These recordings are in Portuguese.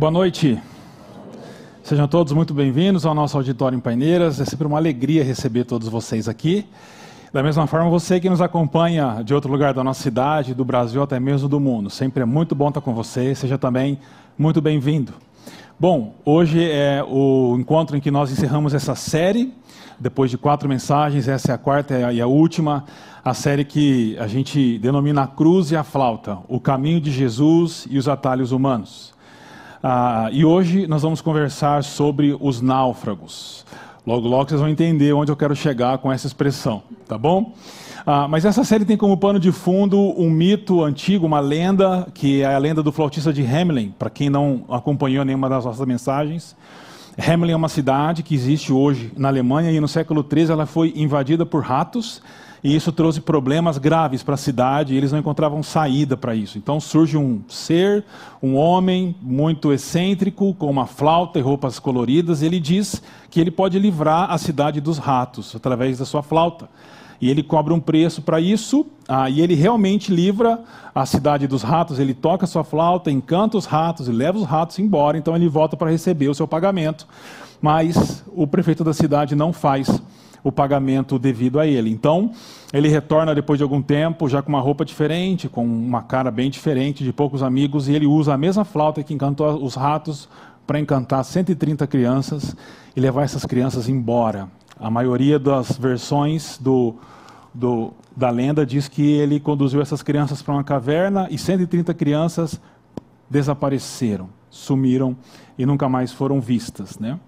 Boa noite. Sejam todos muito bem-vindos ao nosso auditório em Paineiras. É sempre uma alegria receber todos vocês aqui. Da mesma forma, você que nos acompanha de outro lugar da nossa cidade, do Brasil, até mesmo do mundo. Sempre é muito bom estar com você. Seja também muito bem-vindo. Bom, hoje é o encontro em que nós encerramos essa série. Depois de quatro mensagens, essa é a quarta e a última. A série que a gente denomina a cruz e a flauta, o caminho de Jesus e os atalhos humanos. Ah, e hoje nós vamos conversar sobre os náufragos. Logo, logo vocês vão entender onde eu quero chegar com essa expressão, tá bom? Ah, mas essa série tem como pano de fundo um mito antigo, uma lenda, que é a lenda do flautista de Hamelin, para quem não acompanhou nenhuma das nossas mensagens. Hamelin é uma cidade que existe hoje na Alemanha e no século XIII ela foi invadida por ratos e isso trouxe problemas graves para a cidade, e eles não encontravam saída para isso. Então surge um ser, um homem muito excêntrico, com uma flauta e roupas coloridas, e ele diz que ele pode livrar a cidade dos ratos através da sua flauta. E ele cobra um preço para isso, ah, e ele realmente livra a cidade dos ratos. Ele toca sua flauta, encanta os ratos e leva os ratos embora, então ele volta para receber o seu pagamento. Mas o prefeito da cidade não faz o pagamento devido a ele. Então, ele retorna depois de algum tempo, já com uma roupa diferente, com uma cara bem diferente, de poucos amigos, e ele usa a mesma flauta que encantou os ratos para encantar 130 crianças e levar essas crianças embora. A maioria das versões do, do, da lenda diz que ele conduziu essas crianças para uma caverna e 130 crianças desapareceram, sumiram e nunca mais foram vistas. Né?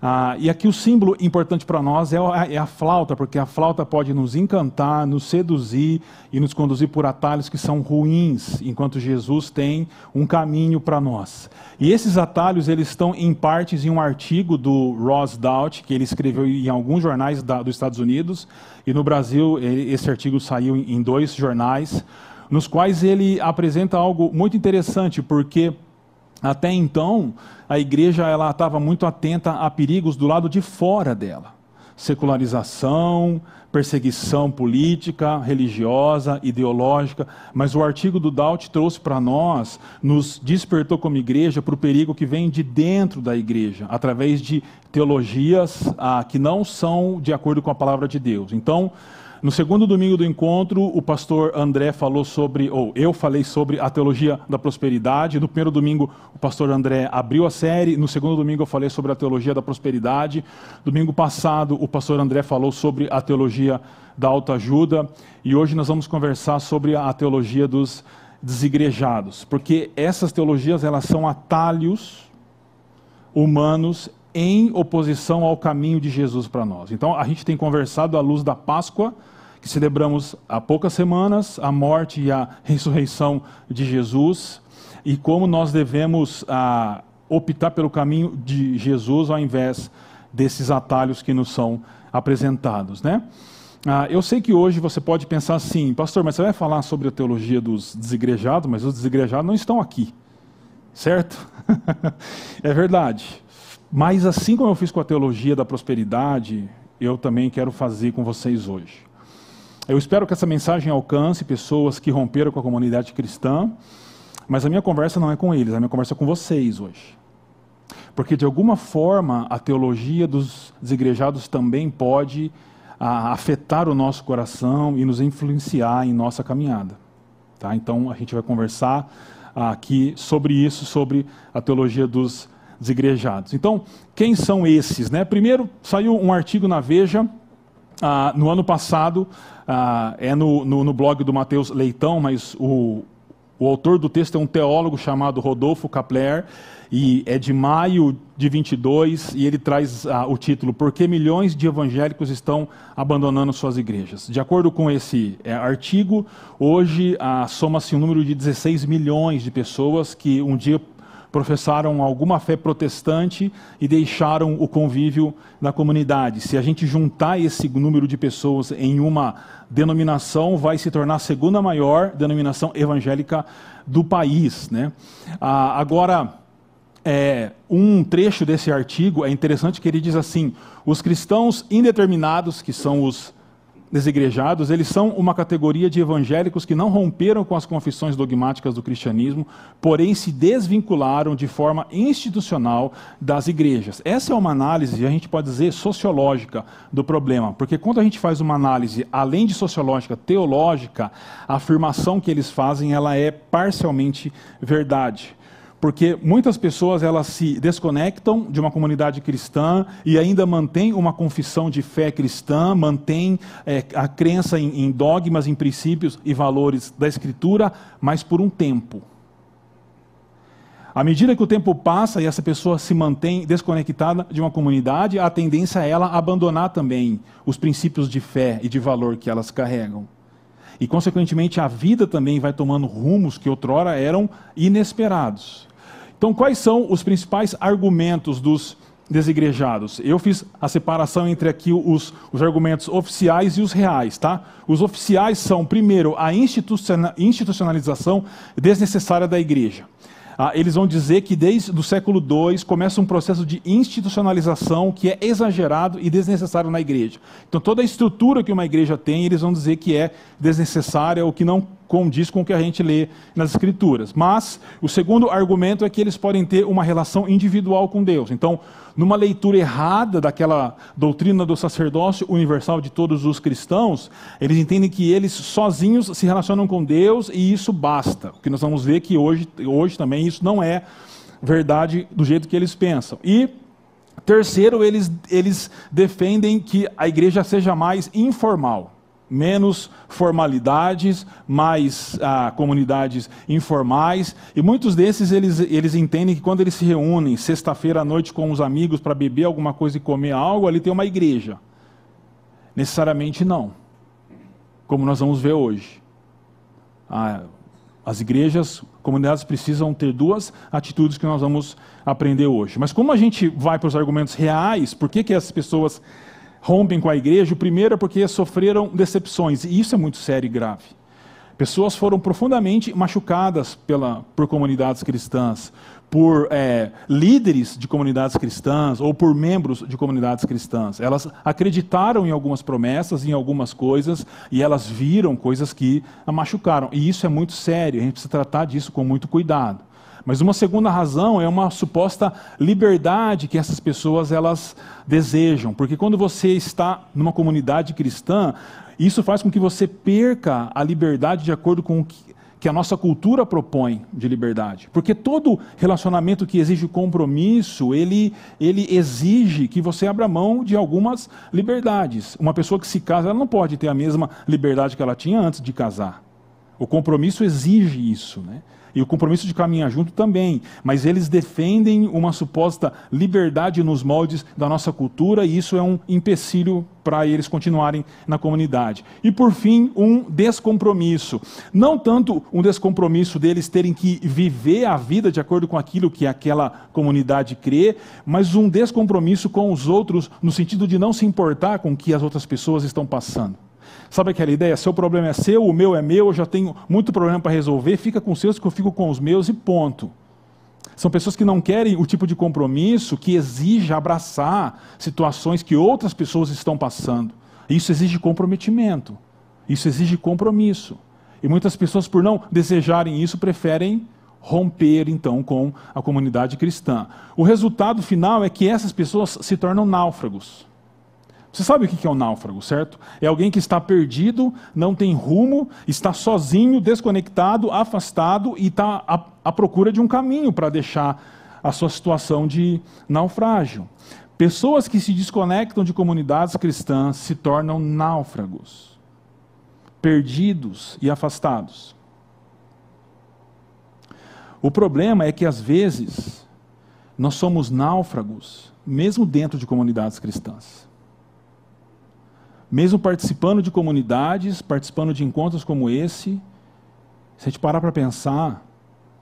Ah, e aqui o símbolo importante para nós é a, é a, flauta, porque a flauta pode nos encantar, nos seduzir e nos conduzir por atalhos que são ruins, enquanto Jesus tem um caminho para nós. E esses atalhos eles estão em partes em um artigo do Ross Doubt, que ele escreveu em alguns jornais da, dos Estados Unidos, e no Brasil ele, esse artigo saiu em, em dois jornais, nos quais ele apresenta algo muito interessante, porque até então, a igreja ela estava muito atenta a perigos do lado de fora dela. Secularização, perseguição política, religiosa, ideológica, mas o artigo do Daut trouxe para nós, nos despertou como igreja para o perigo que vem de dentro da igreja, através de teologias ah, que não são de acordo com a palavra de Deus. Então, no segundo domingo do encontro, o pastor André falou sobre, ou eu falei sobre a teologia da prosperidade. No primeiro domingo, o pastor André abriu a série. No segundo domingo, eu falei sobre a teologia da prosperidade. Domingo passado, o pastor André falou sobre a teologia da autoajuda. E hoje nós vamos conversar sobre a teologia dos desigrejados, porque essas teologias elas são atalhos humanos em oposição ao caminho de Jesus para nós. Então a gente tem conversado à luz da Páscoa que celebramos há poucas semanas a morte e a ressurreição de Jesus e como nós devemos ah, optar pelo caminho de Jesus ao invés desses atalhos que nos são apresentados, né? Ah, eu sei que hoje você pode pensar assim, pastor, mas você vai falar sobre a teologia dos desigrejados, mas os desigrejados não estão aqui, certo? é verdade. Mas assim como eu fiz com a teologia da prosperidade, eu também quero fazer com vocês hoje. Eu espero que essa mensagem alcance pessoas que romperam com a comunidade cristã, mas a minha conversa não é com eles, a minha conversa é com vocês hoje. Porque de alguma forma a teologia dos desigrejados também pode a, afetar o nosso coração e nos influenciar em nossa caminhada. Tá? Então a gente vai conversar aqui sobre isso, sobre a teologia dos desigrejados. Então, quem são esses? Né? Primeiro, saiu um artigo na Veja ah, no ano passado, ah, é no, no, no, blog do Mateus Leitão, mas o, o autor do texto é um teólogo chamado Rodolfo Kapler, e é de maio de 22, e ele traz ah, o título Por que milhões de evangélicos estão abandonando suas igrejas? De acordo com esse é, artigo, hoje ah, soma-se um número de 16 milhões de pessoas que um dia professaram alguma fé protestante e deixaram o convívio na comunidade. Se a gente juntar esse número de pessoas em uma denominação, vai se tornar a segunda maior denominação evangélica do país. Né? Ah, agora, é, um trecho desse artigo é interessante que ele diz assim: os cristãos indeterminados, que são os desigrejados, eles são uma categoria de evangélicos que não romperam com as confissões dogmáticas do cristianismo, porém se desvincularam de forma institucional das igrejas. Essa é uma análise, a gente pode dizer, sociológica do problema, porque quando a gente faz uma análise além de sociológica, teológica, a afirmação que eles fazem, ela é parcialmente verdade porque muitas pessoas elas se desconectam de uma comunidade cristã e ainda mantêm uma confissão de fé cristã, mantêm é, a crença em, em dogmas, em princípios e valores da Escritura, mas por um tempo. À medida que o tempo passa e essa pessoa se mantém desconectada de uma comunidade, a tendência é ela abandonar também os princípios de fé e de valor que elas carregam. E, consequentemente, a vida também vai tomando rumos que outrora eram inesperados. Então, quais são os principais argumentos dos desigrejados? Eu fiz a separação entre aqui os, os argumentos oficiais e os reais, tá? Os oficiais são, primeiro, a institucionalização desnecessária da igreja. Ah, eles vão dizer que desde o século II começa um processo de institucionalização que é exagerado e desnecessário na igreja. Então, toda a estrutura que uma igreja tem, eles vão dizer que é desnecessária ou que não condiz com o que a gente lê nas Escrituras. Mas o segundo argumento é que eles podem ter uma relação individual com Deus. Então, numa leitura errada daquela doutrina do sacerdócio universal de todos os cristãos, eles entendem que eles sozinhos se relacionam com Deus e isso basta. O que nós vamos ver que hoje, hoje também isso não é verdade do jeito que eles pensam. E terceiro, eles, eles defendem que a igreja seja mais informal menos formalidades, mais ah, comunidades informais. E muitos desses eles, eles entendem que quando eles se reúnem sexta-feira à noite com os amigos para beber alguma coisa e comer algo, ali tem uma igreja. Necessariamente não. Como nós vamos ver hoje. Ah, as igrejas, comunidades precisam ter duas atitudes que nós vamos aprender hoje. Mas como a gente vai para os argumentos reais, por que, que as pessoas rompem com a igreja, o primeiro é porque sofreram decepções, e isso é muito sério e grave. Pessoas foram profundamente machucadas pela, por comunidades cristãs, por é, líderes de comunidades cristãs ou por membros de comunidades cristãs. Elas acreditaram em algumas promessas, em algumas coisas, e elas viram coisas que a machucaram. E isso é muito sério, a gente precisa tratar disso com muito cuidado. Mas uma segunda razão é uma suposta liberdade que essas pessoas elas desejam, porque quando você está numa comunidade cristã, isso faz com que você perca a liberdade de acordo com o que, que a nossa cultura propõe de liberdade. Porque todo relacionamento que exige compromisso, ele, ele exige que você abra mão de algumas liberdades. Uma pessoa que se casa, ela não pode ter a mesma liberdade que ela tinha antes de casar. O compromisso exige isso, né? E o compromisso de caminhar junto também, mas eles defendem uma suposta liberdade nos moldes da nossa cultura e isso é um empecilho para eles continuarem na comunidade. E por fim, um descompromisso. Não tanto um descompromisso deles terem que viver a vida de acordo com aquilo que aquela comunidade crê, mas um descompromisso com os outros no sentido de não se importar com o que as outras pessoas estão passando. Sabe aquela ideia? Seu problema é seu, o meu é meu, eu já tenho muito problema para resolver, fica com os seus que eu fico com os meus e ponto. São pessoas que não querem o tipo de compromisso que exige abraçar situações que outras pessoas estão passando. Isso exige comprometimento. Isso exige compromisso. E muitas pessoas, por não desejarem isso, preferem romper então com a comunidade cristã. O resultado final é que essas pessoas se tornam náufragos. Você sabe o que é um náufrago, certo? É alguém que está perdido, não tem rumo, está sozinho, desconectado, afastado e está à, à procura de um caminho para deixar a sua situação de naufrágio. Pessoas que se desconectam de comunidades cristãs se tornam náufragos, perdidos e afastados. O problema é que às vezes nós somos náufragos, mesmo dentro de comunidades cristãs mesmo participando de comunidades, participando de encontros como esse, se a gente parar para pensar,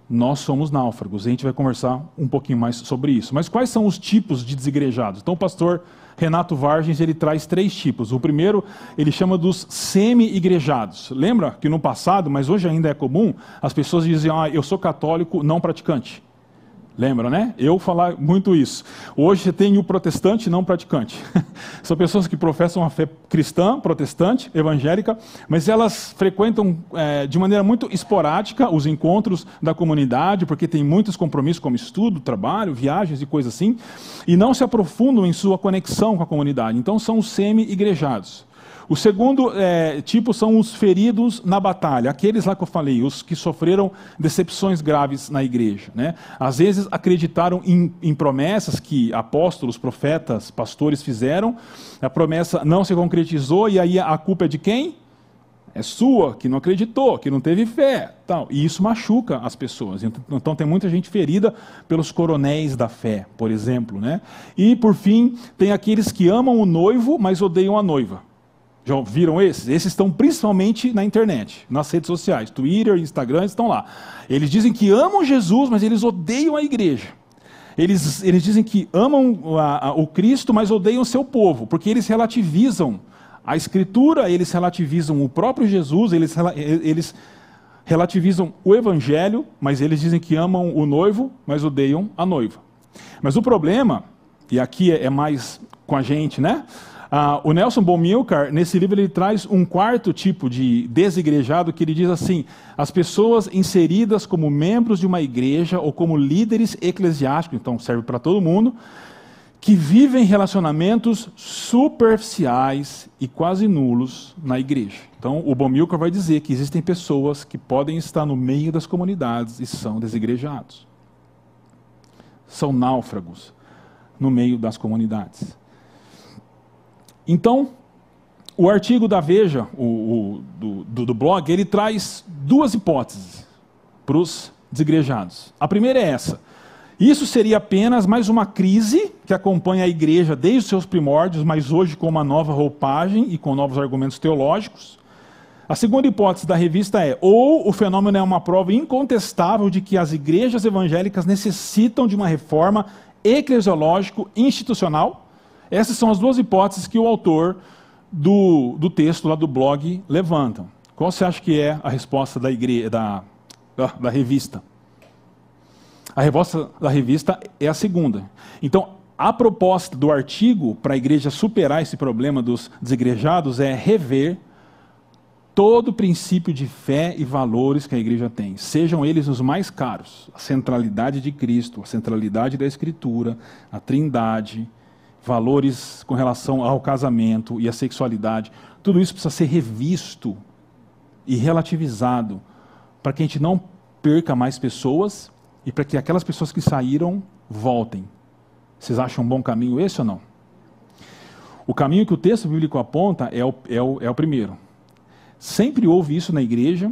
nós somos náufragos. E a gente vai conversar um pouquinho mais sobre isso. Mas quais são os tipos de desigrejados? Então, o pastor Renato Vargens ele traz três tipos. O primeiro ele chama dos semi-igrejados. Lembra que no passado, mas hoje ainda é comum, as pessoas diziam: ah, eu sou católico não praticante. Lembra, né? Eu falar muito isso. Hoje você tem o protestante não praticante. São pessoas que professam a fé cristã, protestante, evangélica, mas elas frequentam é, de maneira muito esporádica os encontros da comunidade, porque tem muitos compromissos como estudo, trabalho, viagens e coisas assim, e não se aprofundam em sua conexão com a comunidade. Então são os semi-igrejados. O segundo é, tipo são os feridos na batalha, aqueles lá que eu falei, os que sofreram decepções graves na igreja. Né? Às vezes acreditaram em, em promessas que apóstolos, profetas, pastores fizeram, a promessa não se concretizou e aí a culpa é de quem? é sua, que não acreditou, que não teve fé. Tal. E isso machuca as pessoas. Então, tem muita gente ferida pelos coronéis da fé, por exemplo. Né? E, por fim, tem aqueles que amam o noivo, mas odeiam a noiva. Já viram esses? Esses estão principalmente na internet, nas redes sociais, Twitter, Instagram, estão lá. Eles dizem que amam Jesus, mas eles odeiam a igreja. Eles, eles dizem que amam a, a, o Cristo, mas odeiam o seu povo, porque eles relativizam a Escritura, eles relativizam o próprio Jesus, eles, eles relativizam o Evangelho, mas eles dizem que amam o noivo, mas odeiam a noiva. Mas o problema, e aqui é mais com a gente, né? Ah, o Nelson Bomilcar, nesse livro, ele traz um quarto tipo de desigrejado que ele diz assim: as pessoas inseridas como membros de uma igreja ou como líderes eclesiásticos, então serve para todo mundo, que vivem relacionamentos superficiais e quase nulos na igreja. Então, o Bomilcar vai dizer que existem pessoas que podem estar no meio das comunidades e são desigrejados. São náufragos no meio das comunidades. Então, o artigo da Veja, o, o do, do, do blog, ele traz duas hipóteses para os desigrejados. A primeira é essa. Isso seria apenas mais uma crise que acompanha a igreja desde os seus primórdios, mas hoje com uma nova roupagem e com novos argumentos teológicos. A segunda hipótese da revista é: ou o fenômeno é uma prova incontestável de que as igrejas evangélicas necessitam de uma reforma eclesiológico-institucional, essas são as duas hipóteses que o autor do, do texto lá do blog levanta. Qual você acha que é a resposta da, igre... da, da, da revista? A resposta da revista é a segunda. Então, a proposta do artigo para a igreja superar esse problema dos desigrejados é rever todo o princípio de fé e valores que a igreja tem, sejam eles os mais caros, a centralidade de Cristo, a centralidade da Escritura, a Trindade, valores com relação ao casamento e à sexualidade, tudo isso precisa ser revisto e relativizado para que a gente não perca mais pessoas e para que aquelas pessoas que saíram voltem. Vocês acham um bom caminho esse ou não? O caminho que o texto bíblico aponta é o, é o, é o primeiro. Sempre houve isso na igreja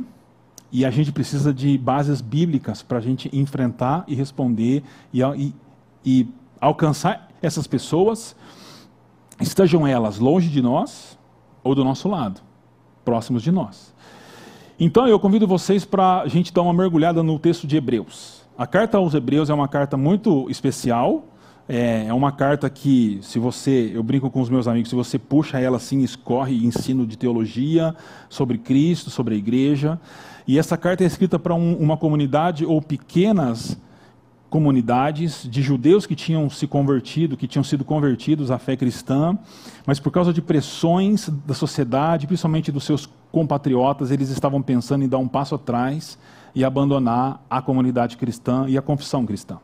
e a gente precisa de bases bíblicas para a gente enfrentar e responder e, e, e alcançar essas pessoas, estejam elas longe de nós ou do nosso lado, próximos de nós. Então eu convido vocês para a gente dar uma mergulhada no texto de Hebreus. A carta aos Hebreus é uma carta muito especial. É, é uma carta que, se você, eu brinco com os meus amigos, se você puxa ela assim, escorre ensino de teologia sobre Cristo, sobre a igreja. E essa carta é escrita para um, uma comunidade ou pequenas comunidades de judeus que tinham se convertido, que tinham sido convertidos à fé cristã, mas por causa de pressões da sociedade, principalmente dos seus compatriotas, eles estavam pensando em dar um passo atrás e abandonar a comunidade cristã e a confissão cristã.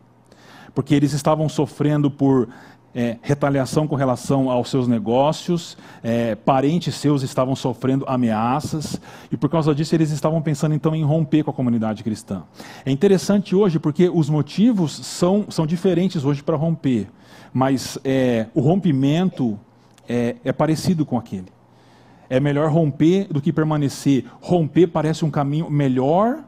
Porque eles estavam sofrendo por é, retaliação com relação aos seus negócios, é, parentes seus estavam sofrendo ameaças, e por causa disso eles estavam pensando então em romper com a comunidade cristã. É interessante hoje porque os motivos são, são diferentes hoje para romper, mas é, o rompimento é, é parecido com aquele. É melhor romper do que permanecer. Romper parece um caminho melhor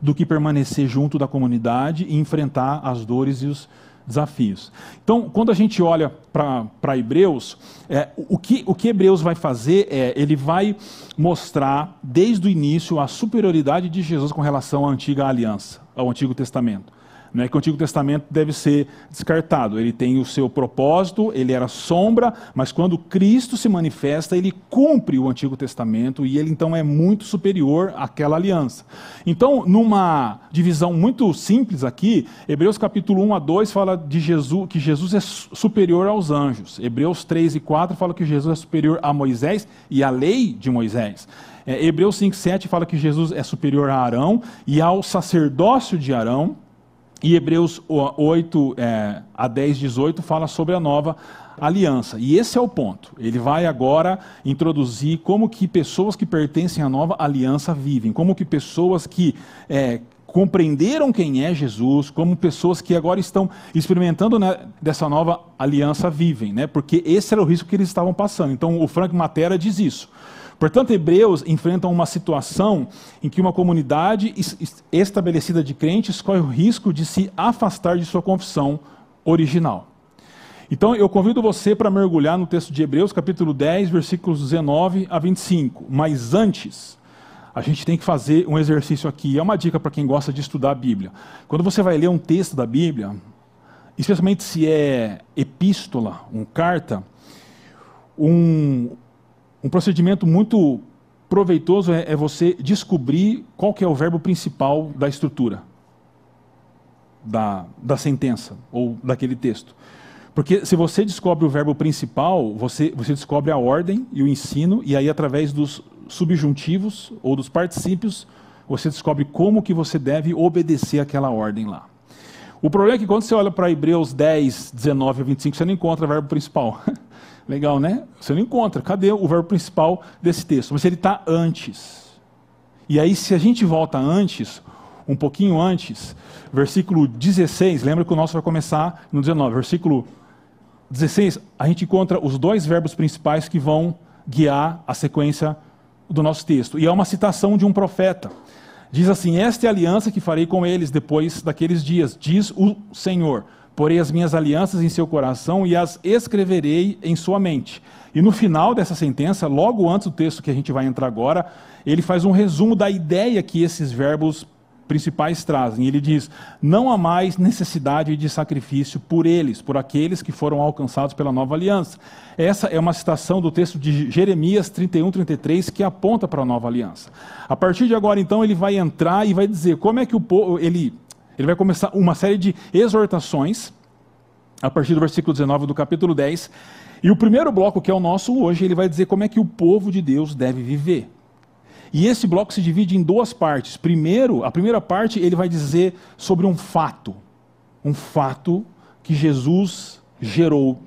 do que permanecer junto da comunidade e enfrentar as dores e os desafios. Então, quando a gente olha para Hebreus, é, o, que, o que Hebreus vai fazer é, ele vai mostrar desde o início a superioridade de Jesus com relação à antiga aliança, ao Antigo Testamento. Não é que o Antigo Testamento deve ser descartado. Ele tem o seu propósito, ele era sombra, mas quando Cristo se manifesta, ele cumpre o Antigo Testamento e ele então é muito superior àquela aliança. Então, numa divisão muito simples aqui, Hebreus capítulo 1 a 2 fala de Jesus, que Jesus é superior aos anjos. Hebreus 3 e 4 fala que Jesus é superior a Moisés e à lei de Moisés. É, Hebreus 5, 7 fala que Jesus é superior a Arão e ao sacerdócio de Arão. E Hebreus 8 é, a 10, 18 fala sobre a nova aliança. E esse é o ponto. Ele vai agora introduzir como que pessoas que pertencem à nova aliança vivem, como que pessoas que é, compreenderam quem é Jesus, como pessoas que agora estão experimentando né, dessa nova aliança vivem, né? Porque esse era o risco que eles estavam passando. Então o Frank Matera diz isso. Portanto, Hebreus enfrentam uma situação em que uma comunidade estabelecida de crentes corre o risco de se afastar de sua confissão original. Então, eu convido você para mergulhar no texto de Hebreus, capítulo 10, versículos 19 a 25. Mas antes, a gente tem que fazer um exercício aqui. É uma dica para quem gosta de estudar a Bíblia. Quando você vai ler um texto da Bíblia, especialmente se é epístola, um carta, um, um procedimento muito proveitoso é, é, você descobrir qual que é o verbo principal da estrutura da, da sentença ou daquele texto. Porque se você descobre o verbo principal, você, você descobre a ordem e o ensino, e aí através dos subjuntivos ou dos particípios, você descobre como que você deve obedecer aquela ordem lá. O problema é que quando você olha para Hebreus 10, 19 a 25, você não encontra o verbo principal. Legal, né? Você não encontra. Cadê o verbo principal desse texto? Mas ele está antes. E aí, se a gente volta antes, um pouquinho antes, versículo 16, lembra que o nosso vai começar no 19. Versículo 16, a gente encontra os dois verbos principais que vão guiar a sequência do nosso texto. E é uma citação de um profeta. Diz assim: Esta é a aliança que farei com eles depois daqueles dias, diz o Senhor porei as minhas alianças em seu coração e as escreverei em sua mente. E no final dessa sentença, logo antes do texto que a gente vai entrar agora, ele faz um resumo da ideia que esses verbos principais trazem. Ele diz: Não há mais necessidade de sacrifício por eles, por aqueles que foram alcançados pela nova aliança. Essa é uma citação do texto de Jeremias 31, 33, que aponta para a nova aliança. A partir de agora, então, ele vai entrar e vai dizer como é que o povo. Ele ele vai começar uma série de exortações, a partir do versículo 19 do capítulo 10. E o primeiro bloco, que é o nosso hoje, ele vai dizer como é que o povo de Deus deve viver. E esse bloco se divide em duas partes. Primeiro, a primeira parte, ele vai dizer sobre um fato. Um fato que Jesus gerou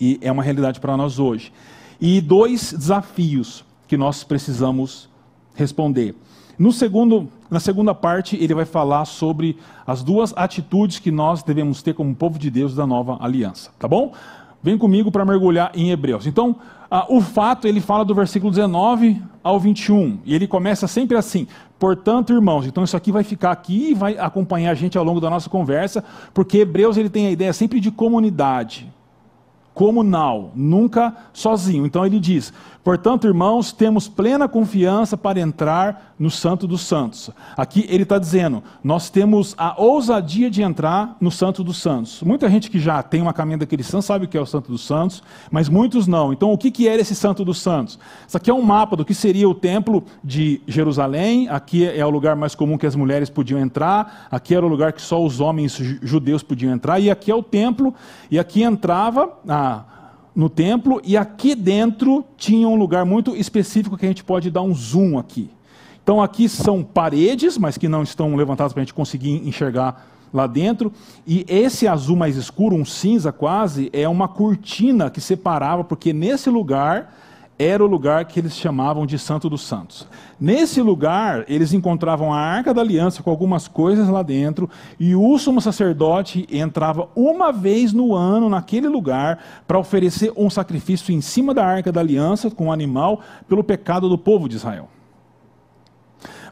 e é uma realidade para nós hoje. E dois desafios que nós precisamos responder. No segundo, na segunda parte, ele vai falar sobre as duas atitudes que nós devemos ter como povo de Deus da nova aliança, tá bom? Vem comigo para mergulhar em Hebreus. Então, ah, o fato, ele fala do versículo 19 ao 21, e ele começa sempre assim: Portanto, irmãos, então isso aqui vai ficar aqui e vai acompanhar a gente ao longo da nossa conversa, porque Hebreus ele tem a ideia sempre de comunidade comunal, nunca sozinho. Então ele diz: Portanto, irmãos, temos plena confiança para entrar no Santo dos Santos. Aqui ele está dizendo: nós temos a ousadia de entrar no Santo dos Santos. Muita gente que já tem uma caminhada cristã sabe o que é o Santo dos Santos, mas muitos não. Então, o que, que era esse Santo dos Santos? Isso aqui é um mapa do que seria o templo de Jerusalém. Aqui é o lugar mais comum que as mulheres podiam entrar. Aqui era o lugar que só os homens judeus podiam entrar. E aqui é o templo. E aqui entrava a no templo e aqui dentro tinha um lugar muito específico que a gente pode dar um zoom aqui. Então aqui são paredes, mas que não estão levantadas para a gente conseguir enxergar lá dentro. E esse azul mais escuro, um cinza quase, é uma cortina que separava, porque nesse lugar era o lugar que eles chamavam de Santo dos Santos. Nesse lugar, eles encontravam a Arca da Aliança com algumas coisas lá dentro, e o sumo sacerdote entrava uma vez no ano naquele lugar para oferecer um sacrifício em cima da Arca da Aliança com o um animal pelo pecado do povo de Israel.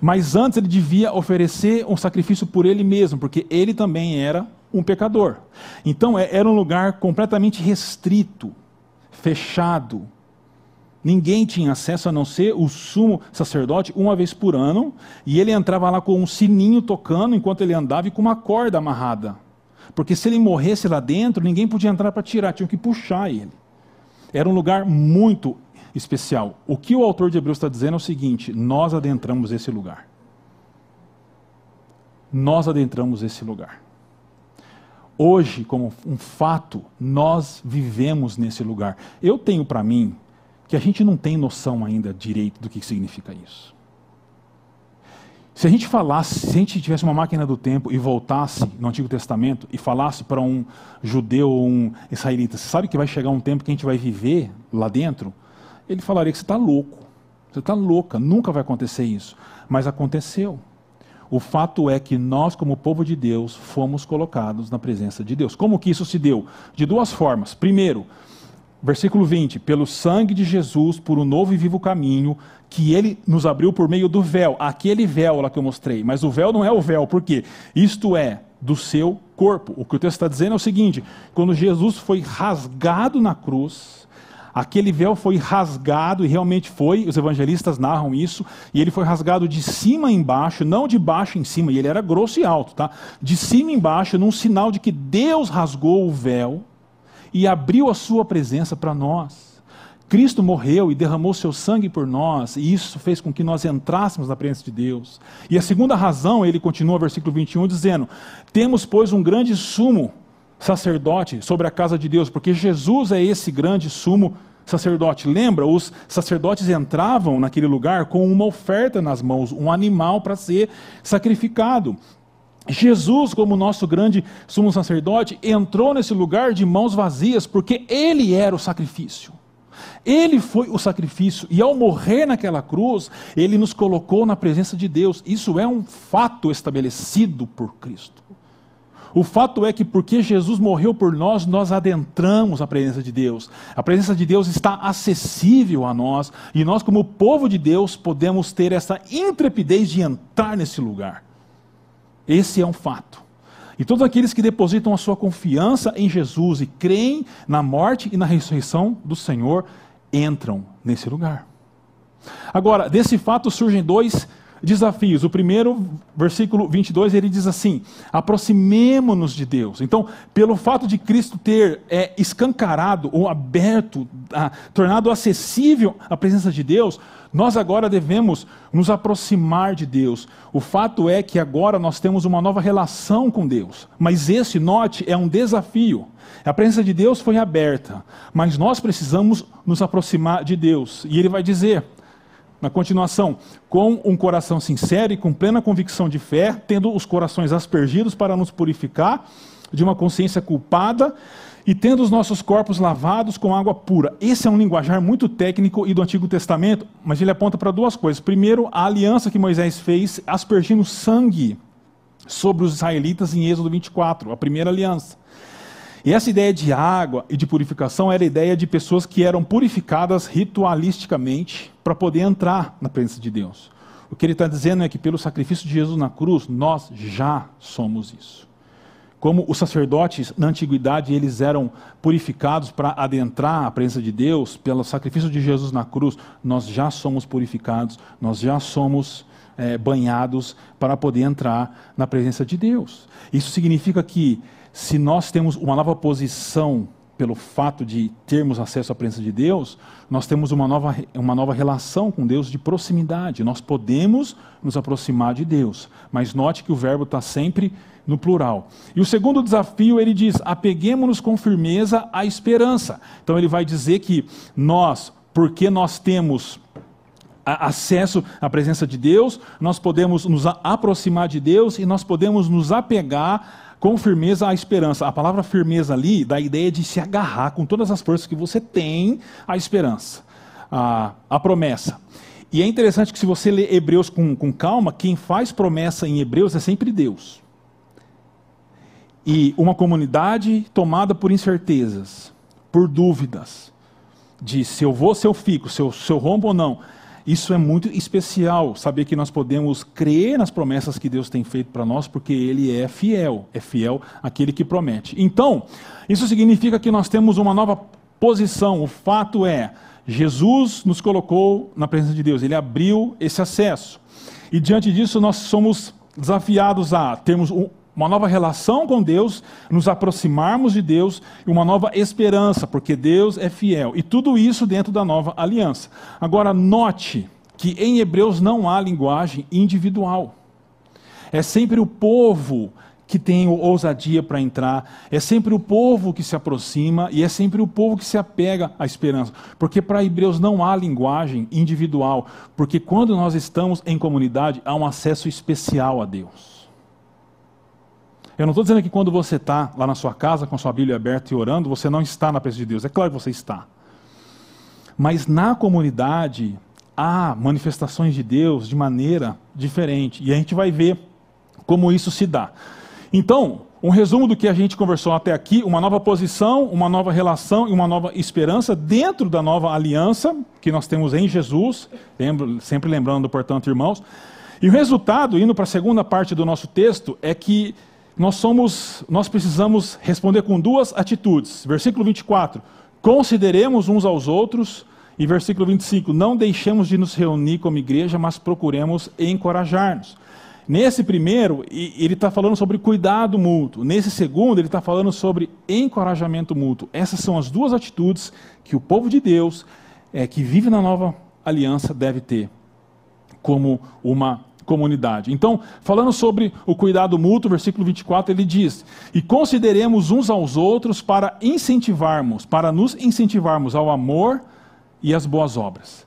Mas antes ele devia oferecer um sacrifício por ele mesmo, porque ele também era um pecador. Então é, era um lugar completamente restrito, fechado, Ninguém tinha acesso a não ser o sumo sacerdote uma vez por ano, e ele entrava lá com um sininho tocando enquanto ele andava e com uma corda amarrada. Porque se ele morresse lá dentro, ninguém podia entrar para tirar, tinham que puxar ele. Era um lugar muito especial. O que o autor de Hebreus está dizendo é o seguinte: nós adentramos esse lugar. Nós adentramos esse lugar. Hoje, como um fato, nós vivemos nesse lugar. Eu tenho para mim que a gente não tem noção ainda direito do que significa isso. Se a gente falasse, se a gente tivesse uma máquina do tempo e voltasse no Antigo Testamento e falasse para um judeu ou um israelita, você sabe que vai chegar um tempo que a gente vai viver lá dentro? Ele falaria que você está louco, você está louca, nunca vai acontecer isso. Mas aconteceu. O fato é que nós, como povo de Deus, fomos colocados na presença de Deus. Como que isso se deu? De duas formas. Primeiro, versículo 20: pelo sangue de Jesus, por um novo e vivo caminho, que ele nos abriu por meio do véu, aquele véu lá que eu mostrei. Mas o véu não é o véu, por quê? Isto é do seu corpo. O que o texto está dizendo é o seguinte: quando Jesus foi rasgado na cruz, aquele véu foi rasgado, e realmente foi, os evangelistas narram isso, e ele foi rasgado de cima embaixo, não de baixo em cima, e ele era grosso e alto, tá? De cima embaixo, num sinal de que Deus rasgou o véu e abriu a sua presença para nós. Cristo morreu e derramou seu sangue por nós, e isso fez com que nós entrássemos na presença de Deus. E a segunda razão, ele continua, versículo 21, dizendo: Temos, pois, um grande sumo sacerdote sobre a casa de Deus, porque Jesus é esse grande sumo sacerdote. Lembra, os sacerdotes entravam naquele lugar com uma oferta nas mãos, um animal para ser sacrificado. Jesus, como nosso grande sumo sacerdote, entrou nesse lugar de mãos vazias, porque ele era o sacrifício. Ele foi o sacrifício, e ao morrer naquela cruz, ele nos colocou na presença de Deus. Isso é um fato estabelecido por Cristo. O fato é que porque Jesus morreu por nós, nós adentramos a presença de Deus. A presença de Deus está acessível a nós, e nós, como povo de Deus, podemos ter essa intrepidez de entrar nesse lugar. Esse é um fato. E todos aqueles que depositam a sua confiança em Jesus e creem na morte e na ressurreição do Senhor entram nesse lugar. Agora, desse fato surgem dois desafios. O primeiro, versículo 22, ele diz assim: aproximemo-nos de Deus. Então, pelo fato de Cristo ter é, escancarado ou aberto, a, tornado acessível a presença de Deus, nós agora devemos nos aproximar de Deus. O fato é que agora nós temos uma nova relação com Deus. Mas esse, note, é um desafio. A presença de Deus foi aberta, mas nós precisamos nos aproximar de Deus. E ele vai dizer, na continuação, com um coração sincero e com plena convicção de fé, tendo os corações aspergidos para nos purificar de uma consciência culpada e tendo os nossos corpos lavados com água pura. Esse é um linguajar muito técnico e do Antigo Testamento, mas ele aponta para duas coisas. Primeiro, a aliança que Moisés fez aspergindo sangue sobre os israelitas em Êxodo 24, a primeira aliança. E essa ideia de água e de purificação era a ideia de pessoas que eram purificadas ritualisticamente para poder entrar na presença de Deus. O que ele está dizendo é que pelo sacrifício de Jesus na cruz, nós já somos isso. Como os sacerdotes na antiguidade eles eram purificados para adentrar a presença de Deus pelo sacrifício de Jesus na cruz, nós já somos purificados, nós já somos é, banhados para poder entrar na presença de Deus. Isso significa que se nós temos uma nova posição pelo fato de termos acesso à presença de Deus, nós temos uma nova, uma nova relação com Deus de proximidade. Nós podemos nos aproximar de Deus, mas note que o verbo está sempre no plural. E o segundo desafio, ele diz: apeguemos-nos com firmeza à esperança. Então ele vai dizer que nós, porque nós temos acesso à presença de Deus, nós podemos nos aproximar de Deus e nós podemos nos apegar com firmeza à esperança. A palavra firmeza ali dá a ideia de se agarrar com todas as forças que você tem à esperança, à, à promessa. E é interessante que se você ler Hebreus com, com calma, quem faz promessa em Hebreus é sempre Deus e uma comunidade tomada por incertezas, por dúvidas, de se eu vou, se eu fico, se eu, se eu rompo ou não. Isso é muito especial, saber que nós podemos crer nas promessas que Deus tem feito para nós, porque Ele é fiel, é fiel aquele que promete. Então, isso significa que nós temos uma nova posição, o fato é, Jesus nos colocou na presença de Deus, ele abriu esse acesso. E diante disso, nós somos desafiados a termos uma nova relação com Deus, nos aproximarmos de Deus e uma nova esperança, porque Deus é fiel. E tudo isso dentro da nova aliança. Agora, note que em Hebreus não há linguagem individual. É sempre o povo que tem ousadia para entrar, é sempre o povo que se aproxima e é sempre o povo que se apega à esperança. Porque para Hebreus não há linguagem individual, porque quando nós estamos em comunidade há um acesso especial a Deus. Eu não estou dizendo que quando você está lá na sua casa com a sua Bíblia aberta e orando, você não está na presença de Deus. É claro que você está. Mas na comunidade há manifestações de Deus de maneira diferente. E a gente vai ver como isso se dá. Então, um resumo do que a gente conversou até aqui: uma nova posição, uma nova relação e uma nova esperança dentro da nova aliança que nós temos em Jesus. Lembro, sempre lembrando, portanto, irmãos. E o resultado, indo para a segunda parte do nosso texto, é que nós somos, nós precisamos responder com duas atitudes. Versículo 24: consideremos uns aos outros. E versículo 25: não deixemos de nos reunir como igreja, mas procuremos encorajar-nos. Nesse primeiro, ele está falando sobre cuidado mútuo. Nesse segundo, ele está falando sobre encorajamento mútuo. Essas são as duas atitudes que o povo de Deus, é, que vive na nova aliança, deve ter como uma comunidade. Então, falando sobre o cuidado mútuo, versículo 24, ele diz: E consideremos uns aos outros para incentivarmos, para nos incentivarmos ao amor e às boas obras.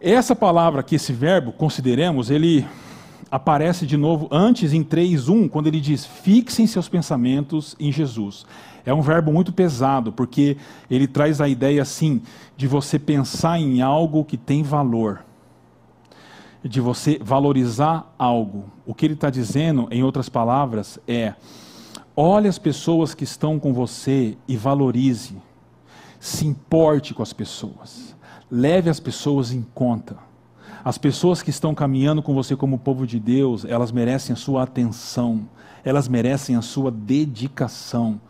Essa palavra aqui, esse verbo, consideremos, ele aparece de novo antes em 3:1, quando ele diz: "Fixem seus pensamentos em Jesus". É um verbo muito pesado, porque ele traz a ideia assim de você pensar em algo que tem valor de você valorizar algo. O que ele está dizendo, em outras palavras, é: olhe as pessoas que estão com você e valorize. Se importe com as pessoas. Leve as pessoas em conta. As pessoas que estão caminhando com você como povo de Deus, elas merecem a sua atenção, elas merecem a sua dedicação,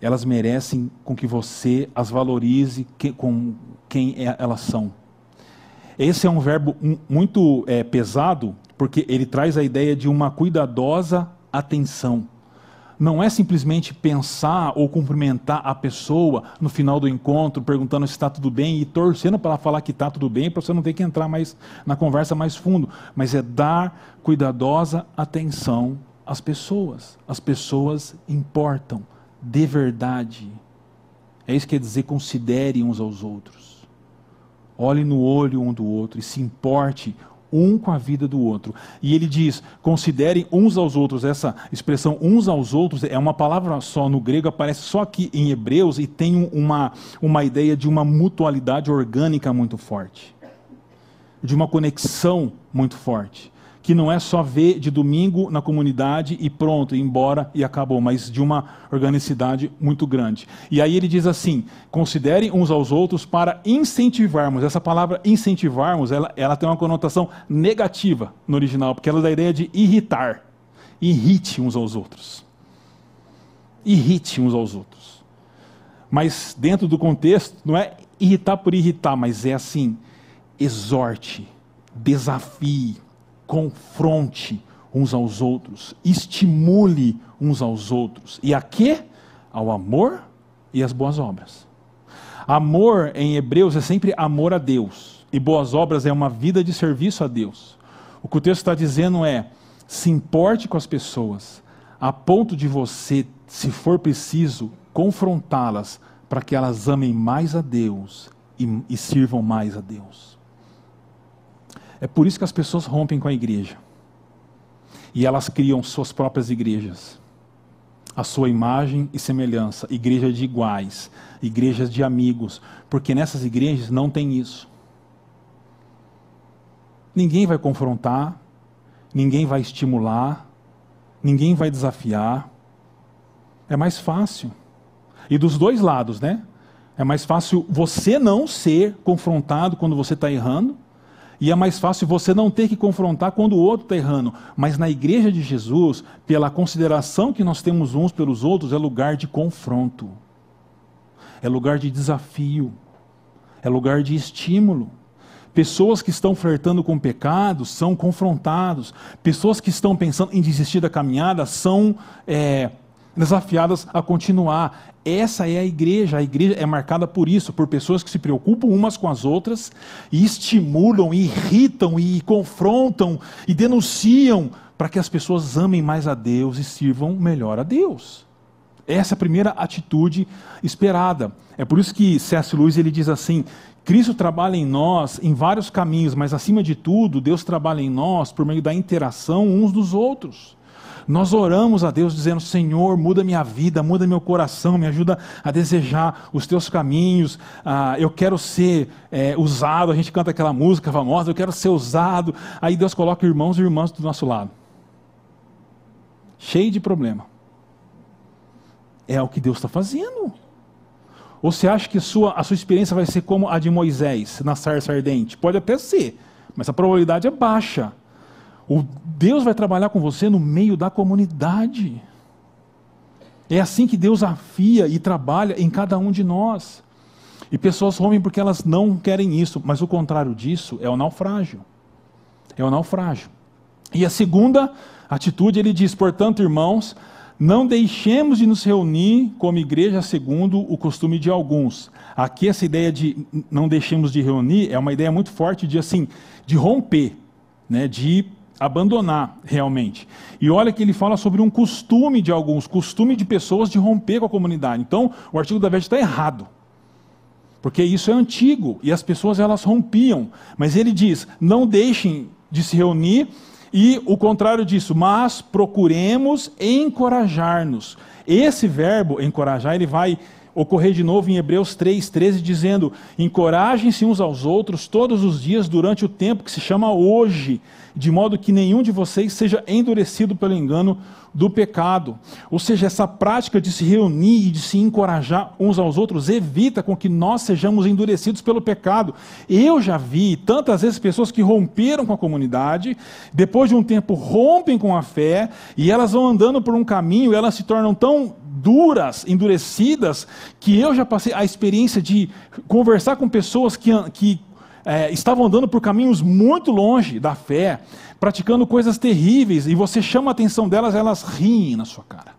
elas merecem com que você as valorize que, com quem é, elas são. Esse é um verbo muito é, pesado, porque ele traz a ideia de uma cuidadosa atenção. Não é simplesmente pensar ou cumprimentar a pessoa no final do encontro, perguntando se está tudo bem e torcendo para ela falar que está tudo bem, para você não ter que entrar mais na conversa mais fundo. Mas é dar cuidadosa atenção às pessoas. As pessoas importam, de verdade. É isso que quer dizer, considere uns aos outros olhe no olho um do outro e se importe um com a vida do outro. E ele diz: considerem uns aos outros. Essa expressão uns aos outros é uma palavra só no grego, aparece só aqui em Hebreus e tem uma, uma ideia de uma mutualidade orgânica muito forte, de uma conexão muito forte que não é só ver de domingo na comunidade e pronto, ir embora e acabou, mas de uma organicidade muito grande. E aí ele diz assim: considerem uns aos outros para incentivarmos. Essa palavra incentivarmos, ela, ela tem uma conotação negativa no original, porque ela dá a ideia de irritar. Irrite uns aos outros. Irrite uns aos outros. Mas dentro do contexto, não é irritar por irritar, mas é assim: exorte, desafie confronte uns aos outros, estimule uns aos outros. E a quê? Ao amor e às boas obras. Amor em Hebreus é sempre amor a Deus, e boas obras é uma vida de serviço a Deus. O que o texto está dizendo é: se importe com as pessoas, a ponto de você, se for preciso, confrontá-las para que elas amem mais a Deus e, e sirvam mais a Deus. É por isso que as pessoas rompem com a igreja. E elas criam suas próprias igrejas. A sua imagem e semelhança, igrejas de iguais, igrejas de amigos, porque nessas igrejas não tem isso. Ninguém vai confrontar, ninguém vai estimular, ninguém vai desafiar. É mais fácil. E dos dois lados, né? É mais fácil você não ser confrontado quando você está errando e é mais fácil você não ter que confrontar quando o outro está errando. Mas na igreja de Jesus, pela consideração que nós temos uns pelos outros, é lugar de confronto. é lugar de desafio, é lugar de estímulo. Pessoas que estão flertando com pecado são confrontados. Pessoas que estão pensando em desistir da caminhada são é, desafiadas a continuar. Essa é a igreja. A igreja é marcada por isso, por pessoas que se preocupam umas com as outras e estimulam, e irritam, e confrontam e denunciam para que as pessoas amem mais a Deus e sirvam melhor a Deus. Essa é a primeira atitude esperada. É por isso que C.S. Lewis ele diz assim: Cristo trabalha em nós em vários caminhos, mas acima de tudo, Deus trabalha em nós por meio da interação uns dos outros. Nós oramos a Deus dizendo: Senhor, muda minha vida, muda meu coração, me ajuda a desejar os teus caminhos. Ah, eu quero ser é, usado. A gente canta aquela música famosa: Eu quero ser usado. Aí Deus coloca irmãos e irmãs do nosso lado, cheio de problema. É o que Deus está fazendo. Ou você acha que sua, a sua experiência vai ser como a de Moisés na sarça ardente? Pode até ser, mas a probabilidade é baixa. O Deus vai trabalhar com você no meio da comunidade. É assim que Deus afia e trabalha em cada um de nós. E pessoas rompem porque elas não querem isso, mas o contrário disso é o naufrágio. É o naufrágio. E a segunda atitude, ele diz: portanto, irmãos, não deixemos de nos reunir como igreja segundo o costume de alguns. Aqui essa ideia de não deixemos de reunir é uma ideia muito forte de assim, de romper, né, de abandonar realmente. E olha que ele fala sobre um costume de alguns, costume de pessoas de romper com a comunidade. Então, o artigo da Veste está errado. Porque isso é antigo e as pessoas elas rompiam. Mas ele diz: não deixem de se reunir e o contrário disso, mas procuremos encorajar-nos. Esse verbo encorajar, ele vai ocorrer de novo em Hebreus 3,13, dizendo: Encorajem-se uns aos outros todos os dias durante o tempo que se chama hoje, de modo que nenhum de vocês seja endurecido pelo engano do pecado. Ou seja, essa prática de se reunir e de se encorajar uns aos outros evita com que nós sejamos endurecidos pelo pecado. Eu já vi tantas vezes pessoas que romperam com a comunidade, depois de um tempo rompem com a fé e elas vão andando por um caminho elas se tornam tão duras, endurecidas, que eu já passei a experiência de conversar com pessoas que, que é, estavam andando por caminhos muito longe da fé, praticando coisas terríveis, e você chama a atenção delas, elas riem na sua cara.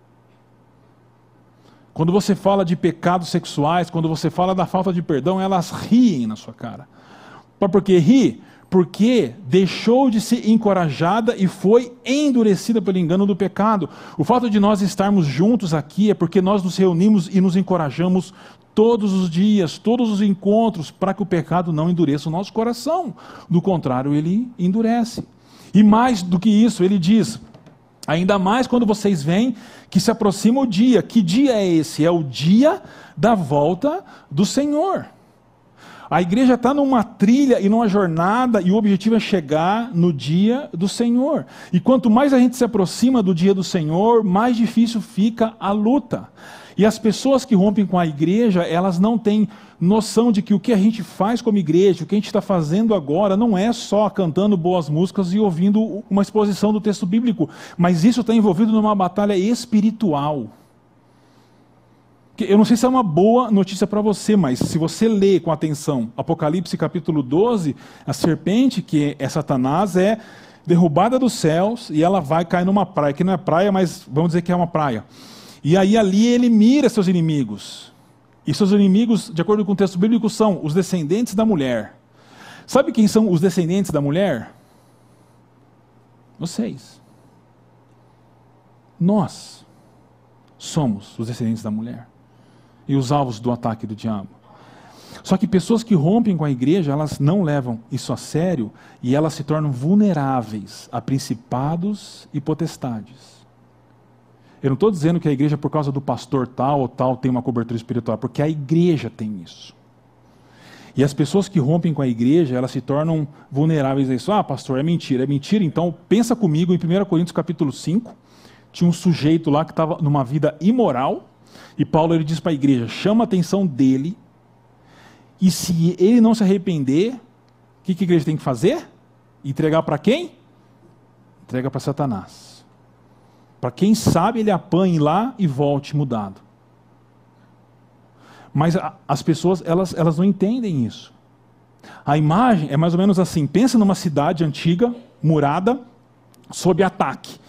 Quando você fala de pecados sexuais, quando você fala da falta de perdão, elas riem na sua cara. Por que ri? Porque deixou de ser encorajada e foi endurecida pelo engano do pecado. O fato de nós estarmos juntos aqui é porque nós nos reunimos e nos encorajamos todos os dias, todos os encontros, para que o pecado não endureça o nosso coração. Do contrário, ele endurece. E mais do que isso, ele diz: ainda mais quando vocês veem que se aproxima o dia. Que dia é esse? É o dia da volta do Senhor. A igreja está numa trilha e numa jornada, e o objetivo é chegar no dia do Senhor. E quanto mais a gente se aproxima do dia do Senhor, mais difícil fica a luta. E as pessoas que rompem com a igreja, elas não têm noção de que o que a gente faz como igreja, o que a gente está fazendo agora, não é só cantando boas músicas e ouvindo uma exposição do texto bíblico, mas isso está envolvido numa batalha espiritual. Eu não sei se é uma boa notícia para você, mas se você lê com atenção Apocalipse capítulo 12, a serpente, que é Satanás, é derrubada dos céus e ela vai cair numa praia, que não é praia, mas vamos dizer que é uma praia. E aí ali ele mira seus inimigos. E seus inimigos, de acordo com o texto bíblico, são os descendentes da mulher. Sabe quem são os descendentes da mulher? Vocês. Nós somos os descendentes da mulher. E os alvos do ataque do diabo. Só que pessoas que rompem com a igreja, elas não levam isso a sério e elas se tornam vulneráveis a principados e potestades. Eu não estou dizendo que a igreja, por causa do pastor tal ou tal, tem uma cobertura espiritual, porque a igreja tem isso. E as pessoas que rompem com a igreja, elas se tornam vulneráveis a isso. Ah, pastor, é mentira. É mentira, então pensa comigo em 1 Coríntios capítulo 5. Tinha um sujeito lá que estava numa vida imoral, e Paulo ele diz para a igreja: chama a atenção dele, e se ele não se arrepender, o que, que a igreja tem que fazer? Entregar para quem? Entrega para Satanás. Para quem sabe ele apanhe lá e volte mudado. Mas a, as pessoas, elas, elas não entendem isso. A imagem é mais ou menos assim: pensa numa cidade antiga, murada, sob ataque.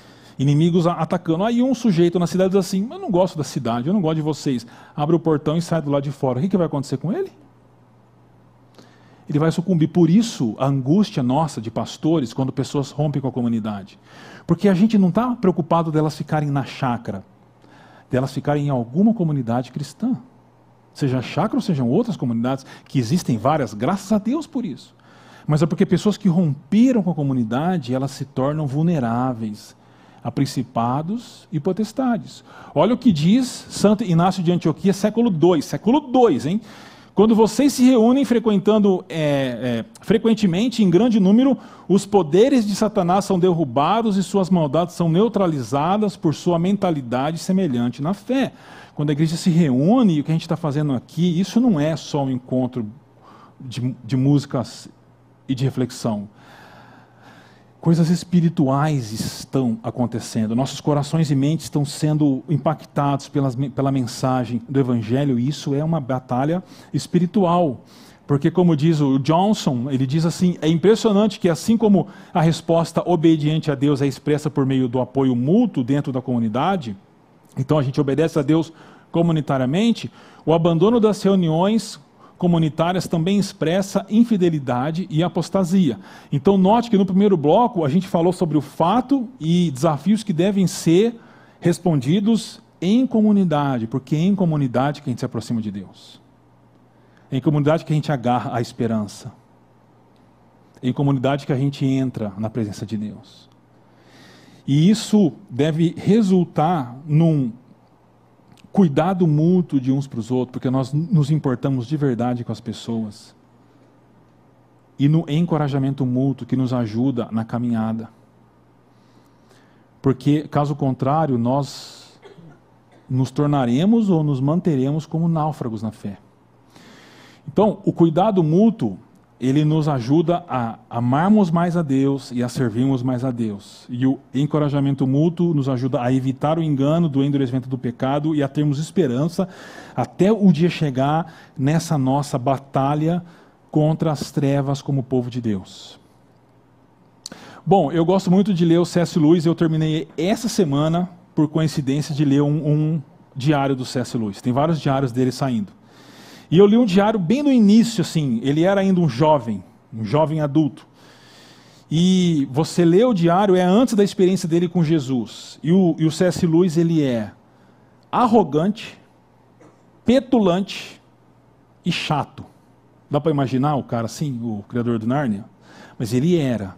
Inimigos atacando. Aí um sujeito na cidade diz assim: Eu não gosto da cidade, eu não gosto de vocês. Abre o portão e sai do lado de fora. O que, que vai acontecer com ele? Ele vai sucumbir. Por isso, a angústia nossa de pastores, quando pessoas rompem com a comunidade. Porque a gente não está preocupado delas ficarem na chácara, delas ficarem em alguma comunidade cristã. Seja chácara ou sejam outras comunidades, que existem várias, graças a Deus por isso. Mas é porque pessoas que romperam com a comunidade, elas se tornam vulneráveis a principados e potestades. Olha o que diz Santo Inácio de Antioquia, século II, século II, hein? Quando vocês se reúnem frequentando é, é, frequentemente, em grande número, os poderes de Satanás são derrubados e suas maldades são neutralizadas por sua mentalidade semelhante na fé. Quando a igreja se reúne, e o que a gente está fazendo aqui, isso não é só um encontro de, de músicas e de reflexão. Coisas espirituais estão acontecendo. Nossos corações e mentes estão sendo impactados pela mensagem do Evangelho, e isso é uma batalha espiritual. Porque, como diz o Johnson, ele diz assim: é impressionante que, assim como a resposta obediente a Deus é expressa por meio do apoio mútuo dentro da comunidade, então a gente obedece a Deus comunitariamente, o abandono das reuniões comunitárias também expressa infidelidade e apostasia. Então, note que no primeiro bloco a gente falou sobre o fato e desafios que devem ser respondidos em comunidade, porque é em comunidade que a gente se aproxima de Deus. É em comunidade que a gente agarra a esperança. É em comunidade que a gente entra na presença de Deus. E isso deve resultar num cuidado mútuo de uns para os outros, porque nós nos importamos de verdade com as pessoas. E no encorajamento mútuo que nos ajuda na caminhada. Porque, caso contrário, nós nos tornaremos ou nos manteremos como náufragos na fé. Então, o cuidado mútuo ele nos ajuda a amarmos mais a Deus e a servirmos mais a Deus. E o encorajamento mútuo nos ajuda a evitar o engano do endurecimento do pecado e a termos esperança até o dia chegar nessa nossa batalha contra as trevas como povo de Deus. Bom, eu gosto muito de ler o C.S. Lewis. Eu terminei essa semana, por coincidência, de ler um, um diário do C.S. Lewis. Tem vários diários dele saindo. E eu li um diário bem no início, assim, ele era ainda um jovem, um jovem adulto. E você lê o diário, é antes da experiência dele com Jesus. E o, e o C.S. Lewis, ele é arrogante, petulante e chato. Dá para imaginar o cara assim, o criador do Nárnia? Mas ele era.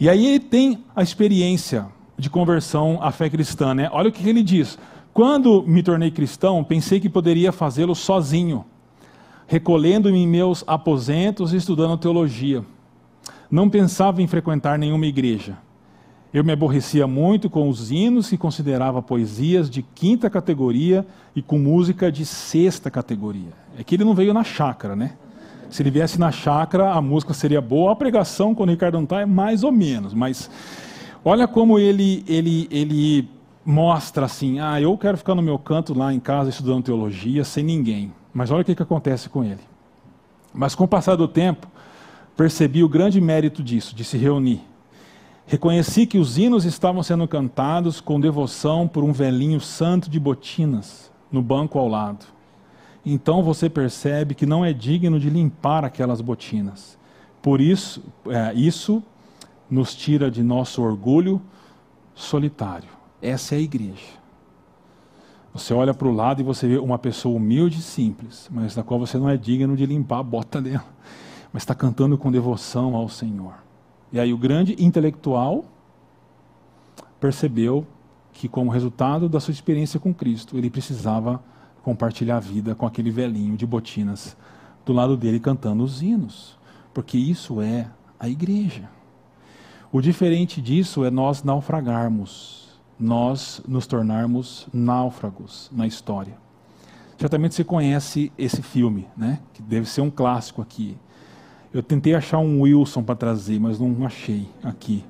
E aí ele tem a experiência de conversão à fé cristã, né? Olha o que ele diz. Quando me tornei cristão, pensei que poderia fazê-lo sozinho, recolhendo-me em meus aposentos e estudando teologia. Não pensava em frequentar nenhuma igreja. Eu me aborrecia muito com os hinos que considerava poesias de quinta categoria e com música de sexta categoria. É que ele não veio na chácara, né? Se ele viesse na chácara, a música seria boa. A pregação, quando o Ricardo está, é mais ou menos. Mas olha como ele, ele, ele mostra assim: ah, eu quero ficar no meu canto lá em casa estudando teologia sem ninguém. Mas olha o que, que acontece com ele. Mas com o passar do tempo, percebi o grande mérito disso, de se reunir. Reconheci que os hinos estavam sendo cantados com devoção por um velhinho santo de botinas no banco ao lado. Então você percebe que não é digno de limpar aquelas botinas. Por isso, é, isso nos tira de nosso orgulho solitário. Essa é a igreja. Você olha para o lado e você vê uma pessoa humilde e simples, mas da qual você não é digno de limpar a bota dela, mas está cantando com devoção ao Senhor. E aí o grande intelectual percebeu que, como resultado da sua experiência com Cristo, ele precisava compartilhar a vida com aquele velhinho de botinas do lado dele cantando os hinos, porque isso é a igreja. O diferente disso é nós naufragarmos nós nos tornarmos náufragos na história. Certamente você conhece esse filme, né? que deve ser um clássico aqui. Eu tentei achar um Wilson para trazer, mas não achei aqui.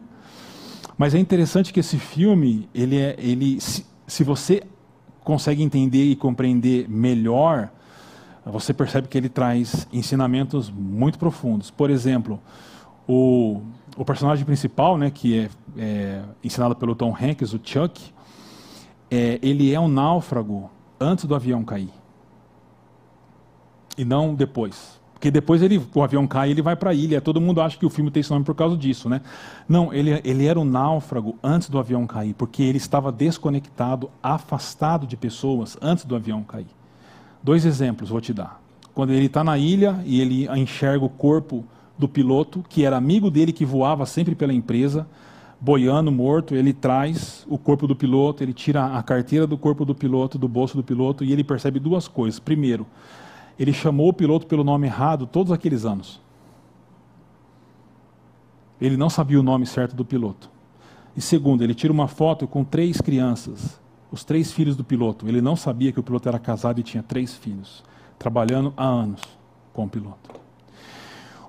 Mas é interessante que esse filme, ele é, ele, se, se você consegue entender e compreender melhor, você percebe que ele traz ensinamentos muito profundos. Por exemplo, o, o personagem principal, né, que é, é ensinado pelo Tom Hanks, o Chuck, é, ele é um náufrago antes do avião cair. E não depois. Porque depois ele, o avião cai e ele vai para a ilha. Todo mundo acha que o filme tem esse nome por causa disso, né? Não, ele, ele era um náufrago antes do avião cair, porque ele estava desconectado, afastado de pessoas antes do avião cair. Dois exemplos vou te dar. Quando ele está na ilha e ele enxerga o corpo do piloto, que era amigo dele, que voava sempre pela empresa, boiando, morto, ele traz o corpo do piloto, ele tira a carteira do corpo do piloto, do bolso do piloto, e ele percebe duas coisas. Primeiro, ele chamou o piloto pelo nome errado todos aqueles anos. Ele não sabia o nome certo do piloto. E segundo, ele tira uma foto com três crianças, os três filhos do piloto. Ele não sabia que o piloto era casado e tinha três filhos, trabalhando há anos com o piloto.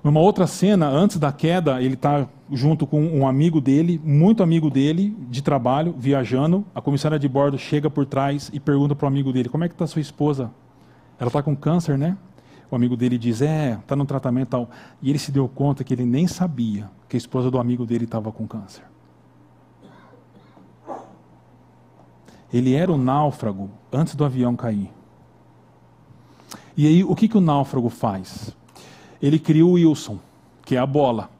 Numa outra cena, antes da queda, ele está junto com um amigo dele, muito amigo dele, de trabalho, viajando. A comissária de bordo chega por trás e pergunta para o amigo dele: Como é que está sua esposa? Ela está com câncer, né? O amigo dele diz: É, está no tratamento tal. E ele se deu conta que ele nem sabia que a esposa do amigo dele estava com câncer. Ele era o náufrago antes do avião cair. E aí, o que, que o náufrago faz? Ele cria o Wilson, que é a bola.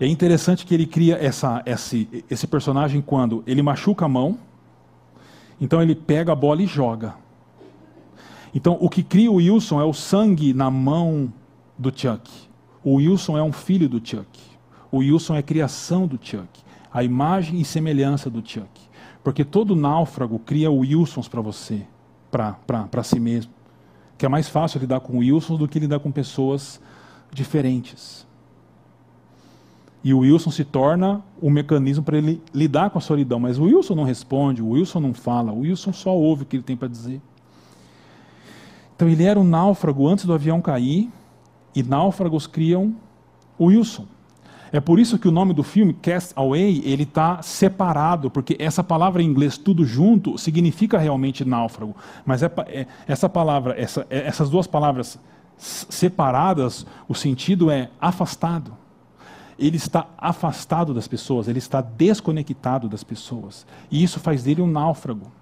É interessante que ele cria essa, esse, esse personagem quando ele machuca a mão, então ele pega a bola e joga. Então, o que cria o Wilson é o sangue na mão do Chuck. O Wilson é um filho do Chuck. O Wilson é a criação do Chuck. A imagem e semelhança do Chuck. Porque todo náufrago cria Wilsons para você, para si mesmo. Que é mais fácil lidar com Wilsons do que lidar com pessoas diferentes. E o Wilson se torna o mecanismo para ele lidar com a solidão. Mas o Wilson não responde, o Wilson não fala, o Wilson só ouve o que ele tem para dizer. Então ele era um náufrago antes do avião cair, e náufragos criam o Wilson. É por isso que o nome do filme, Cast Away, ele está separado, porque essa palavra em inglês, tudo junto, significa realmente náufrago. Mas é, é, essa palavra, essa, é, essas duas palavras separadas, o sentido é afastado. Ele está afastado das pessoas, ele está desconectado das pessoas. E isso faz dele um náufrago.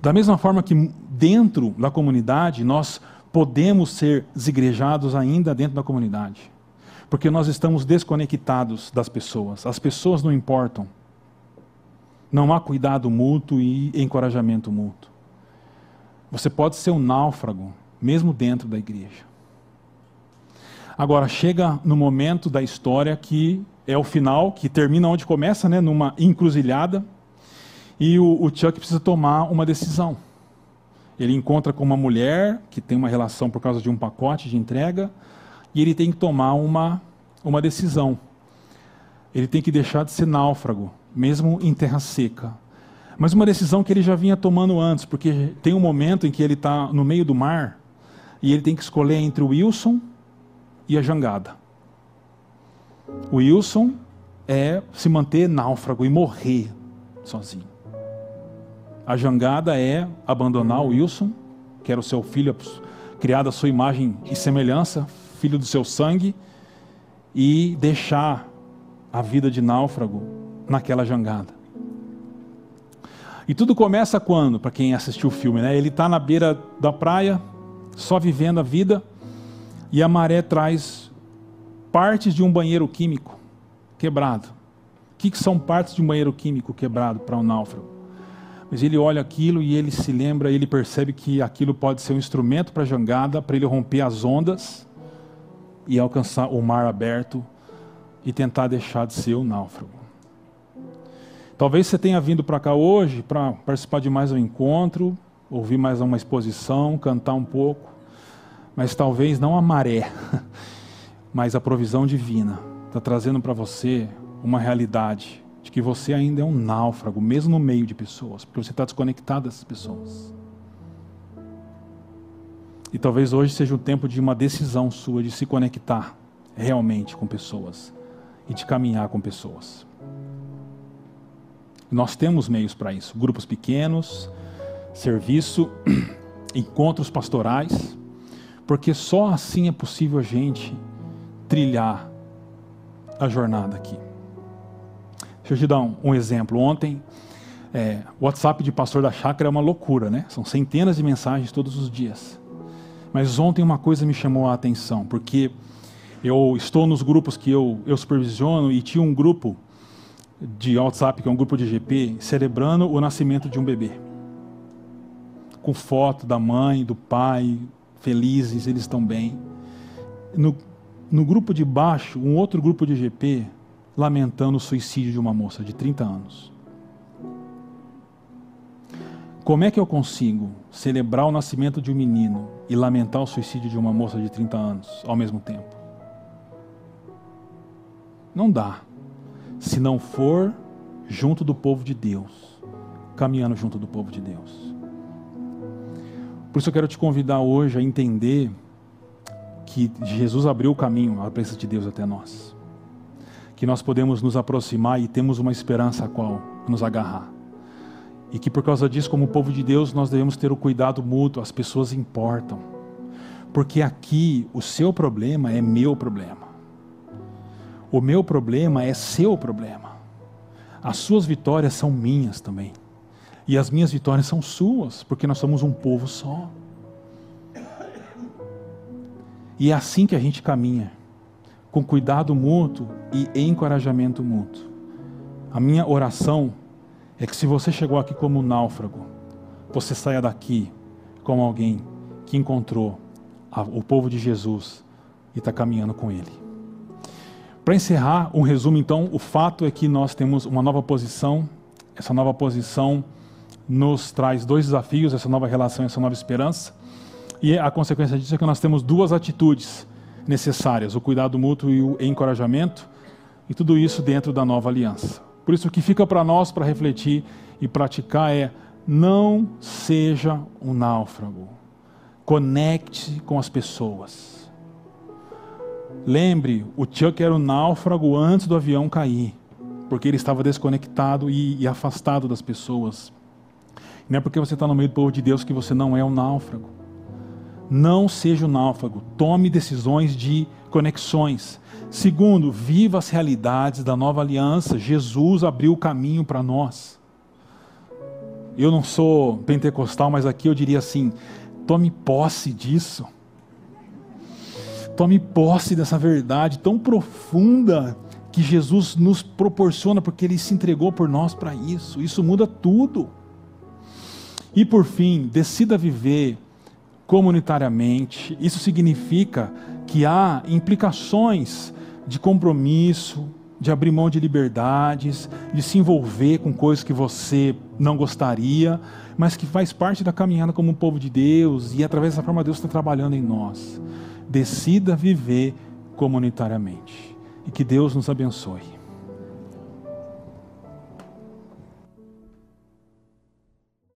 Da mesma forma que dentro da comunidade nós podemos ser desigrejados ainda dentro da comunidade. Porque nós estamos desconectados das pessoas. As pessoas não importam. Não há cuidado mútuo e encorajamento mútuo. Você pode ser um náufrago, mesmo dentro da igreja. Agora, chega no momento da história que é o final, que termina onde começa, né, numa encruzilhada e o, o Chuck precisa tomar uma decisão. Ele encontra com uma mulher que tem uma relação por causa de um pacote de entrega e ele tem que tomar uma, uma decisão. Ele tem que deixar de ser náufrago, mesmo em terra seca. Mas uma decisão que ele já vinha tomando antes, porque tem um momento em que ele está no meio do mar e ele tem que escolher entre o Wilson e a jangada. O Wilson é se manter náufrago e morrer sozinho. A jangada é abandonar o Wilson, que era o seu filho, criado à sua imagem e semelhança, filho do seu sangue, e deixar a vida de náufrago naquela jangada. E tudo começa quando, para quem assistiu o filme, né? Ele está na beira da praia, só vivendo a vida, e a maré traz partes de um banheiro químico quebrado. O que, que são partes de um banheiro químico quebrado para um náufrago? Mas ele olha aquilo e ele se lembra, ele percebe que aquilo pode ser um instrumento para a jangada, para ele romper as ondas e alcançar o mar aberto e tentar deixar de ser um náufrago. Talvez você tenha vindo para cá hoje para participar de mais um encontro, ouvir mais uma exposição, cantar um pouco, mas talvez não a maré, mas a provisão divina está trazendo para você uma realidade de que você ainda é um náufrago, mesmo no meio de pessoas, porque você está desconectado dessas pessoas. E talvez hoje seja o tempo de uma decisão sua de se conectar realmente com pessoas e de caminhar com pessoas. Nós temos meios para isso, grupos pequenos, serviço, encontros pastorais, porque só assim é possível a gente trilhar a jornada aqui. Deixa eu te dar um, um exemplo. Ontem, é, o WhatsApp de pastor da chácara é uma loucura, né? São centenas de mensagens todos os dias. Mas ontem uma coisa me chamou a atenção, porque eu estou nos grupos que eu, eu supervisiono e tinha um grupo de WhatsApp, que é um grupo de GP, celebrando o nascimento de um bebê. Com foto da mãe, do pai, felizes, eles estão bem. No, no grupo de baixo, um outro grupo de GP lamentando o suicídio de uma moça de 30 anos. Como é que eu consigo celebrar o nascimento de um menino e lamentar o suicídio de uma moça de 30 anos ao mesmo tempo? Não dá. Se não for junto do povo de Deus, caminhando junto do povo de Deus. Por isso eu quero te convidar hoje a entender que Jesus abriu o caminho, a presença de Deus até nós. Que nós podemos nos aproximar e temos uma esperança a qual nos agarrar. E que por causa disso, como povo de Deus, nós devemos ter o cuidado mútuo, as pessoas importam. Porque aqui o seu problema é meu problema. O meu problema é seu problema. As suas vitórias são minhas também. E as minhas vitórias são suas, porque nós somos um povo só. E é assim que a gente caminha, com cuidado mútuo e encorajamento mútuo. A minha oração é que se você chegou aqui como um náufrago, você saia daqui como alguém que encontrou o povo de Jesus e está caminhando com ele. Para encerrar, um resumo então, o fato é que nós temos uma nova posição, essa nova posição nos traz dois desafios, essa nova relação, essa nova esperança, e a consequência disso é que nós temos duas atitudes necessárias, o cuidado mútuo e o encorajamento, e tudo isso dentro da nova aliança. Por isso, o que fica para nós para refletir e praticar é: não seja um náufrago. Conecte com as pessoas. Lembre, o Chuck era um náufrago antes do avião cair, porque ele estava desconectado e, e afastado das pessoas. Não é porque você está no meio do povo de Deus que você não é um náufrago. Não seja um náufrago. Tome decisões de conexões. Segundo, viva as realidades da nova aliança. Jesus abriu o caminho para nós. Eu não sou pentecostal, mas aqui eu diria assim: tome posse disso. Tome posse dessa verdade tão profunda que Jesus nos proporciona, porque Ele se entregou por nós para isso. Isso muda tudo. E por fim, decida viver comunitariamente. Isso significa que há implicações de compromisso, de abrir mão de liberdades, de se envolver com coisas que você não gostaria, mas que faz parte da caminhada como um povo de Deus e através dessa forma Deus está trabalhando em nós. Decida viver comunitariamente e que Deus nos abençoe.